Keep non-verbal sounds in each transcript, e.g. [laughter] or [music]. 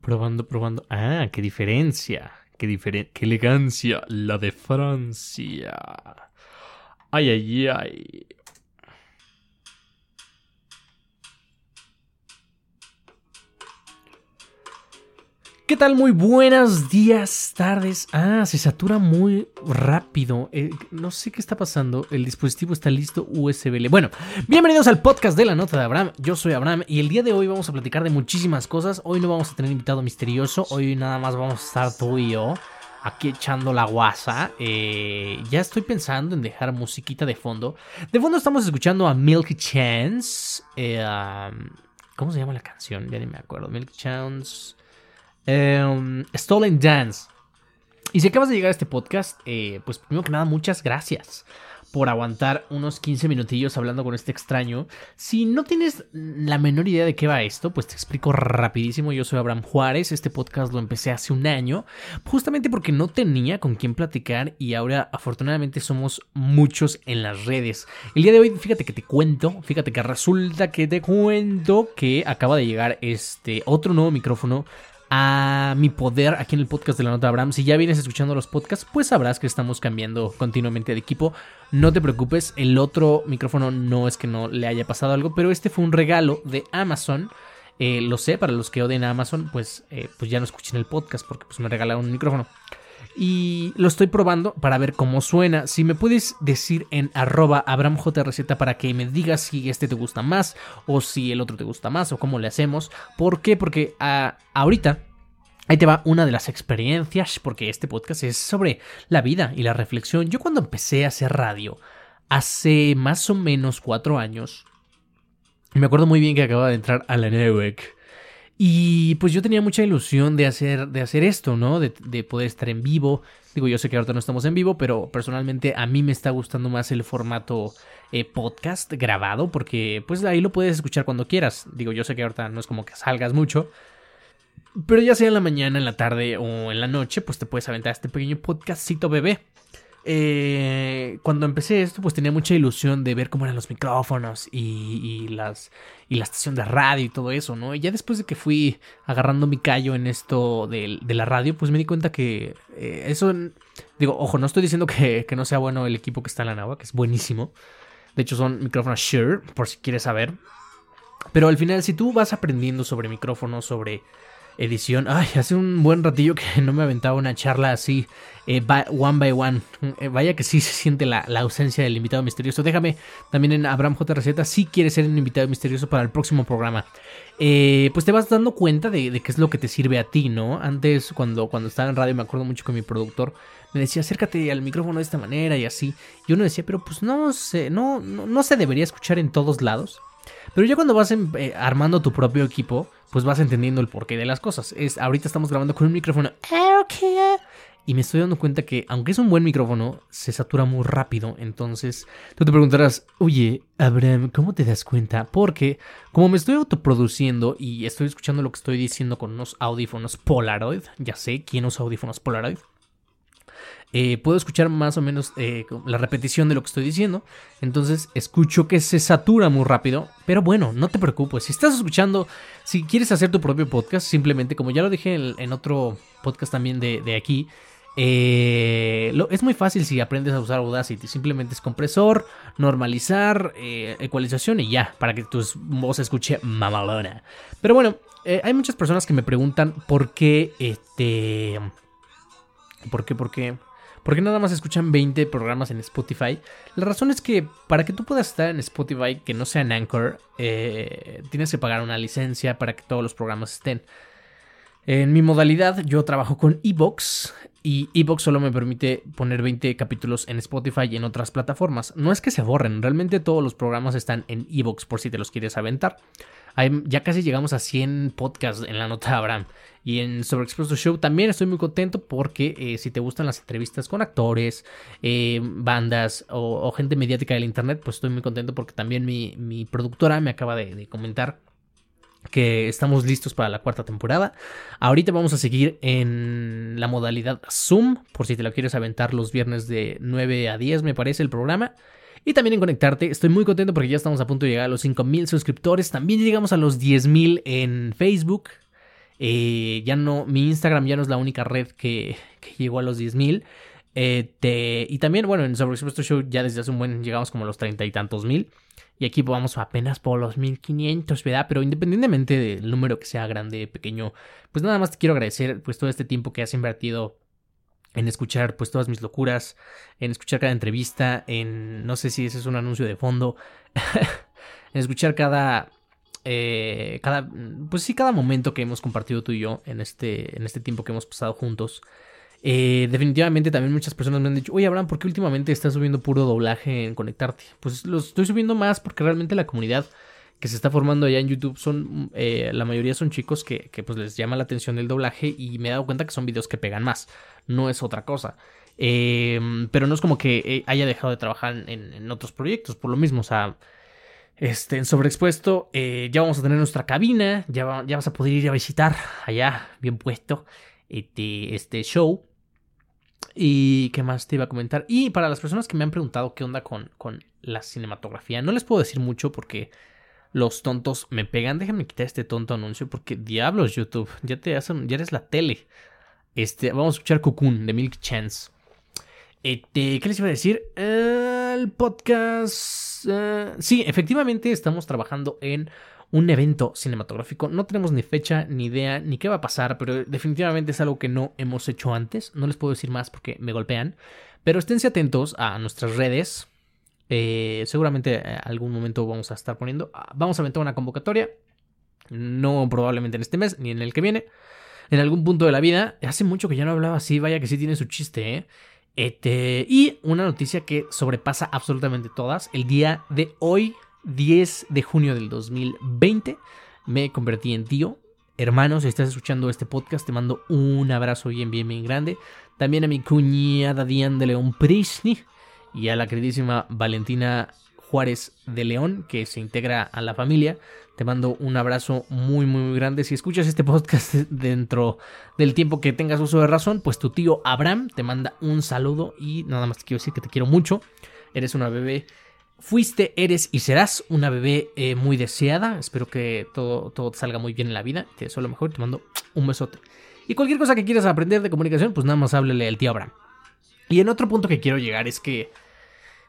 Probando, probando. Ah, qué diferencia. Qué, qué elegancia. La de Francia. Ay, ay, ay. ¿Qué tal? Muy buenos días, tardes. Ah, se satura muy rápido. Eh, no sé qué está pasando. El dispositivo está listo USB. Bueno, bienvenidos al podcast de la nota de Abraham. Yo soy Abraham y el día de hoy vamos a platicar de muchísimas cosas. Hoy no vamos a tener invitado misterioso. Hoy nada más vamos a estar tú y yo aquí echando la guasa. Eh, ya estoy pensando en dejar musiquita de fondo. De fondo estamos escuchando a Milk Chance. Eh, ¿Cómo se llama la canción? Ya ni me acuerdo. Milk Chance. Em, Stolen Dance. Y si acabas de llegar a este podcast, eh, pues primero que nada, muchas gracias por aguantar unos 15 minutillos hablando con este extraño. Si no tienes la menor idea de qué va esto, pues te explico rapidísimo. Yo soy Abraham Juárez, este podcast lo empecé hace un año, justamente porque no tenía con quién platicar y ahora afortunadamente somos muchos en las redes. El día de hoy, fíjate que te cuento, fíjate que resulta que te cuento que acaba de llegar este otro nuevo micrófono a mi poder aquí en el podcast de la nota Abraham. Si ya vienes escuchando los podcasts, pues sabrás que estamos cambiando continuamente de equipo. No te preocupes, el otro micrófono no es que no le haya pasado algo, pero este fue un regalo de Amazon. Eh, lo sé, para los que odien a Amazon, pues, eh, pues ya no escuchen el podcast porque pues me regalaron un micrófono. Y lo estoy probando para ver cómo suena. Si me puedes decir en arroba AbramJRZ para que me digas si este te gusta más o si el otro te gusta más o cómo le hacemos. ¿Por qué? Porque ah, ahorita Ahí te va una de las experiencias, porque este podcast es sobre la vida y la reflexión. Yo cuando empecé a hacer radio, hace más o menos cuatro años, me acuerdo muy bien que acababa de entrar a la network y pues yo tenía mucha ilusión de hacer, de hacer esto, ¿no? De, poder estar en vivo. Digo, yo sé que ahorita no estamos en vivo, pero personalmente a mí me está gustando más el formato eh, podcast grabado, porque pues ahí lo puedes escuchar cuando quieras. Digo, yo sé que ahorita no es como que salgas mucho. Pero ya sea en la mañana, en la tarde o en la noche, pues te puedes aventar este pequeño podcastcito bebé. Eh, cuando empecé esto, pues tenía mucha ilusión de ver cómo eran los micrófonos y, las, y la estación de radio y todo eso, ¿no? Y ya después de que fui agarrando mi callo en esto de, la radio, pues me di cuenta que eh, eso, digo, ojo, no estoy diciendo que, que, no sea bueno el equipo que está en la nava, que es buenísimo. De hecho, son micrófonos Shure, por si quieres saber. Pero al final, si tú vas aprendiendo sobre micrófonos, sobre edición. Ay, hace un buen ratillo que no me aventaba una charla así, eh, one by one. Eh, vaya que sí se siente la, ausencia del invitado misterioso. Déjame también en Abraham J. Receta si quieres ser un invitado misterioso para el próximo programa. Eh, pues te vas dando cuenta de, qué es lo que te sirve a ti, ¿no? Antes, cuando, cuando estaba en radio, me acuerdo mucho con mi productor. Me decía, acércate al micrófono de esta manera y así. Y uno decía, pero pues no sé, no, no, se debería escuchar en todos lados. Pero ya cuando vas armando tu propio equipo, pues vas entendiendo el porqué de las cosas. Es, ahorita estamos grabando con un micrófono y me estoy dando cuenta que, aunque es un buen micrófono, se satura muy rápido. Entonces, tú te preguntarás, oye, Abraham, ¿cómo te das cuenta? Porque, como me estoy autoproduciendo y estoy escuchando lo que estoy diciendo con unos audífonos Polaroid, ya sé quién usa audífonos Polaroid. Eh, puedo escuchar más o menos eh, la repetición de lo que estoy diciendo. Entonces escucho que se satura muy rápido. Pero bueno, no te preocupes. Si estás escuchando, si quieres hacer tu propio podcast, simplemente como ya lo dije en, otro podcast también de, aquí. Eh, es muy fácil si aprendes a usar Audacity. Simplemente es compresor, normalizar, ecualización y ya, para que tu voz escuche mamalona. Pero bueno, hay muchas personas que me preguntan por qué este. ¿Por qué? ¿Por qué? ¿Por qué nada más escuchan 20 programas en Spotify? La razón es que para que tú puedas estar en Spotify, que no sea en Anchor, eh, tienes que pagar una licencia para que todos los programas estén. En mi modalidad, yo trabajo con Evox y Evox solo me permite poner 20 capítulos en Spotify y en otras plataformas. No es que se borren, realmente todos los programas están en Evox por si te los quieres aventar ya casi llegamos a 100 podcasts en la nota de Abraham. Y en Sobre Show también estoy muy contento porque eh, si te gustan las entrevistas con actores, eh, bandas o, gente mediática del internet, pues estoy muy contento porque también mi, productora me acaba de, comentar que estamos listos para la cuarta temporada. Ahorita vamos a seguir en la modalidad Zoom, por si te la quieres aventar los viernes de 9 a 10, me parece el programa y también en conectarte. Estoy muy contento porque ya estamos a punto de llegar a los 5000 suscriptores. También llegamos a los 10000 en Facebook. Eh, ya no, mi Instagram ya no es la única red que, llegó a los 10.000. Eh, y también, bueno, en Sobreexpuesto Show ya desde hace un buen llegamos como a los treinta y tantos mil. Y aquí vamos apenas por los 1500, ¿verdad? Pero independientemente del número que sea grande, pequeño, pues nada más te quiero agradecer pues todo este tiempo que has invertido en escuchar pues todas mis locuras, en escuchar cada entrevista, en no sé si ese es un anuncio de fondo, [laughs] en escuchar cada eh, cada pues sí cada momento que hemos compartido tú y yo en este en este tiempo que hemos pasado juntos. Eh, definitivamente también muchas personas me han dicho, oye Abraham, ¿por qué últimamente estás subiendo puro doblaje en Conectarte? Pues lo estoy subiendo más porque realmente la comunidad que se está formando allá en YouTube son, eh, la mayoría son chicos que, pues les llama la atención el doblaje y me he dado cuenta que son videos que pegan más, no es otra cosa. Em, pero no es como que eh, haya dejado de trabajar en, otros proyectos, por lo mismo, o sea, este, en Sobreexpuesto ya vamos a tener nuestra cabina, ya, ya vas a poder ir a visitar allá, bien puesto, este, este show. ¿Y qué más te iba a comentar? Y para las personas que me han preguntado qué onda con, con la cinematografía, no les puedo decir mucho porque los tontos me pegan. Déjenme quitar este tonto anuncio porque diablos YouTube, ya te hacen, ya eres la tele. Este, vamos a escuchar Cocoon de Milk Chance. Este, ¿qué les iba a decir? El podcast. Eh, sí, efectivamente estamos trabajando en un evento cinematográfico. No tenemos ni fecha, ni idea, ni qué va a pasar, pero definitivamente es algo que no hemos hecho antes. No les puedo decir más porque me golpean. Pero esténse atentos a nuestras redes. Eh, seguramente eh, algún momento vamos a estar poniendo. Ah, vamos a aventar una convocatoria. No probablemente en este mes ni en el que viene. En algún punto de la vida. Hace mucho que ya no hablaba así. Vaya que sí tiene su chiste, ¿eh? Este, y una noticia que sobrepasa absolutamente todas. El día de hoy, 10 de junio del 2020, me convertí en tío. Hermanos, si estás escuchando este podcast, te mando un abrazo bien, bien, bien grande. También a mi cuñada Diane de León Prisni y a la queridísima Valentina Juárez de León, que se integra a la familia. Te mando un abrazo muy, muy, grande. Si escuchas este podcast [laughs] dentro del tiempo que tengas uso de razón, pues tu tío Abraham te manda un saludo y nada más te quiero decir que te quiero mucho. Eres una bebé. Fuiste, eres y serás una bebé eh, muy deseada. Espero que todo, todo te salga muy bien en la vida. Te deseo lo mejor. Te mando un besote. Y cualquier cosa que quieras aprender de comunicación, pues nada más háblele al tío Abraham. Y en otro punto que quiero llegar es que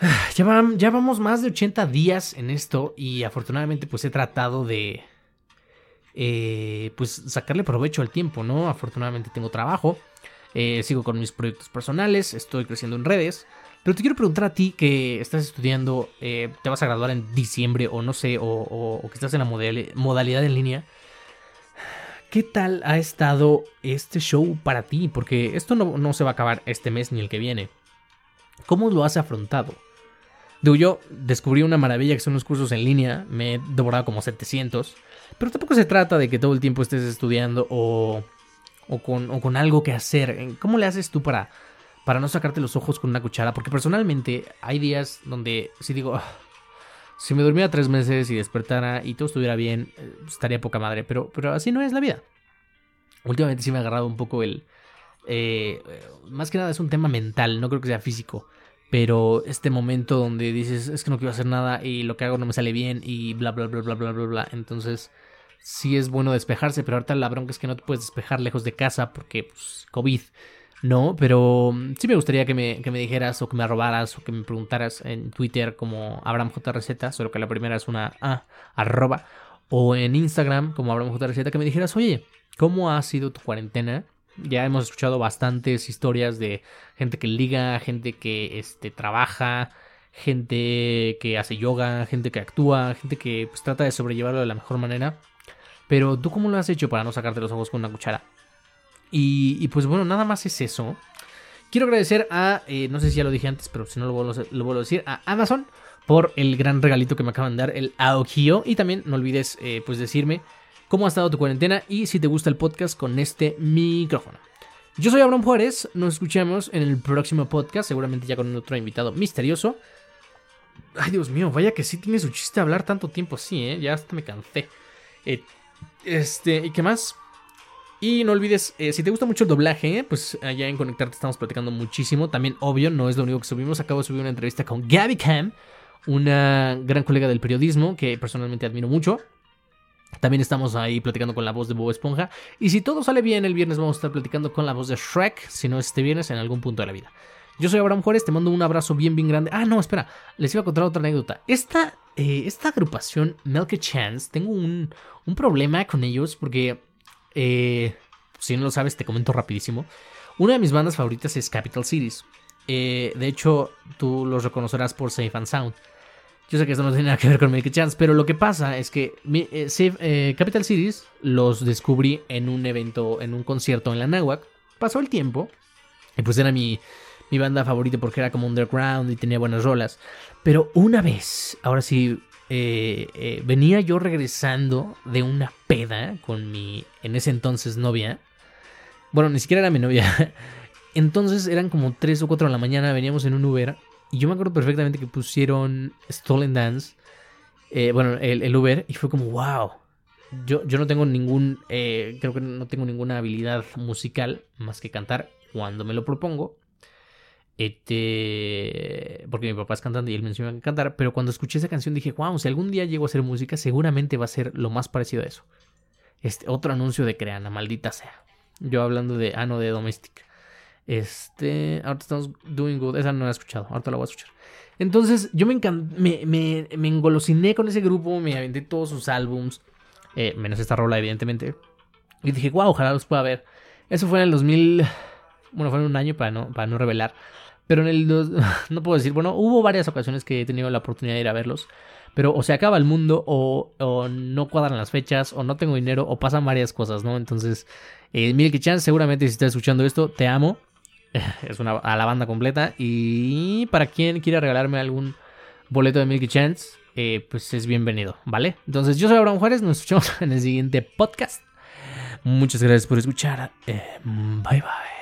[sighs] ya, vamos más de 80 días en esto y afortunadamente pues he tratado de eh, pues sacarle provecho al tiempo, ¿no? Afortunadamente tengo trabajo, eh, sigo con mis proyectos personales, estoy creciendo en redes, pero te quiero preguntar a ti que estás estudiando, eh, te vas a graduar en diciembre o no sé, o, que estás en la modalidad en línea. [sighs] ¿Qué tal ha estado este show para ti? Porque esto no, no se va a acabar este mes ni el que viene. ¿Cómo lo has afrontado? Digo, yo descubrí una maravilla que son los cursos en línea, me he devorado como 700, pero tampoco se trata de que todo el tiempo estés estudiando o, o, con, o con algo que hacer. ¿Cómo le haces tú para, para no sacarte los ojos con una cuchara? Porque personalmente hay días donde si digo, ah, si me durmiera tres meses y despertara y todo estuviera bien, eh, estaría poca madre, pero, pero así no es la vida. Últimamente sí me ha agarrado un poco el... Eh, más que nada es un tema mental, no creo que sea físico pero este momento donde dices, es que no quiero hacer nada y lo que hago no me sale bien y bla, bla, bla, bla, bla, bla, bla. Entonces, sí es bueno despejarse, pero ahorita la bronca es que no te puedes despejar lejos de casa porque, pues, COVID. No, pero mm, sí me gustaría que me, que me dijeras o que me arrobaras o que me preguntaras en Twitter como AbramJRZ, solo que la primera es una A, arroba, o en Instagram como AbramJRZ, que me dijeras, oye, ¿cómo ha sido tu cuarentena? Ya hemos escuchado bastantes historias de gente que liga, gente que este, trabaja, gente que hace yoga, gente que actúa, gente que pues, trata de sobrellevarlo de la mejor manera. Pero tú cómo lo has hecho para no sacarte los ojos con una cuchara? Y, pues bueno, nada más es eso. Quiero agradecer a, eh, no sé si ya lo dije antes, pero si no lo vuelvo, a decir, a Amazon por el gran regalito que me acaban de dar, el Aokio. Y también no olvides eh, pues decirme cómo ha estado tu cuarentena y si te gusta el podcast con este micrófono. Yo soy Abraham Juárez, nos escuchamos en el próximo podcast, seguramente ya con otro invitado misterioso. Ay, Dios mío, vaya que sí tiene su chiste hablar tanto tiempo así, ¿eh? Ya hasta me cansé. Eh, este, ¿y qué más? Y no olvides, eh, si te gusta mucho el doblaje, pues allá en Conectarte estamos platicando muchísimo. También, obvio, no es lo único que subimos. Acabo de subir una entrevista con Gabby Cam, una gran colega del periodismo que personalmente admiro mucho. También estamos ahí platicando con la voz de Bob Esponja. Y si todo sale bien, el viernes vamos a estar platicando con la voz de Shrek, si no es este viernes, en algún punto de la vida. Yo soy Abraham Juárez, te mando un abrazo bien, bien grande. Ah, no, espera, les iba a contar otra anécdota. Esta, eh, esta agrupación, Milk Chance, tengo un, un problema con ellos porque, eh, si no lo sabes, te comento rapidísimo. Una de mis bandas favoritas es Capital Cities. Eh, de hecho, tú los reconocerás por Safe and Sound. Yo sé que esto no tiene nada que ver con Milk Chance, pero lo que pasa es que Capital Cities los descubrí en un evento, en un concierto en la Náhuac. Pasó el tiempo y pues era mi mi banda favorita porque era como underground y tenía buenas rolas. Pero una vez, ahora sí, eh, eh, venía yo regresando de una peda con mi, en ese entonces, novia. Bueno, ni siquiera era mi novia. [laughs] Entonces eran como 3 o 4 de la mañana, veníamos en un Uber. Y yo me acuerdo perfectamente que pusieron Stolen Dance. Eh, bueno, el, Uber. Y fue como, wow. Yo, yo no tengo ningún. creo que no tengo ninguna habilidad musical más que cantar cuando me lo propongo. Este, porque mi papá es cantante y él me enseñó a cantar, pero cuando escuché esa canción dije, wow, si algún día llego a hacer música, seguramente va a ser lo más parecido a eso. Este, otro anuncio de Creana, maldita sea. Yo hablando de, ah, no, de Domestic. Este, ahorita estamos doing good, esa no la he escuchado, ahorita la voy a escuchar. Entonces, yo me, me, me, me engolosiné con ese grupo, me aventé todos sus álbums, eh, menos esta rola, evidentemente. Y dije, wow, ojalá los pueda ver. Eso fue en el 2000, bueno, fue en un año para no, para no revelar. Pero en el... [laughs] no puedo decir, bueno, hubo varias ocasiones que he tenido la oportunidad de ir a verlos. Pero o se acaba el mundo o, no cuadran las fechas o no tengo dinero o pasan varias cosas, ¿no? Entonces, eh, Milky seguramente si estás escuchando esto, te amo. [laughs] Es una, a la banda completa. Y para quien quiera regalarme algún boleto de Milky Chance, eh, pues es bienvenido, ¿vale? Entonces, yo soy Abraham Juárez, nos escuchamos [laughs] en el siguiente podcast. Muchas gracias por escuchar. Eh, bye bye.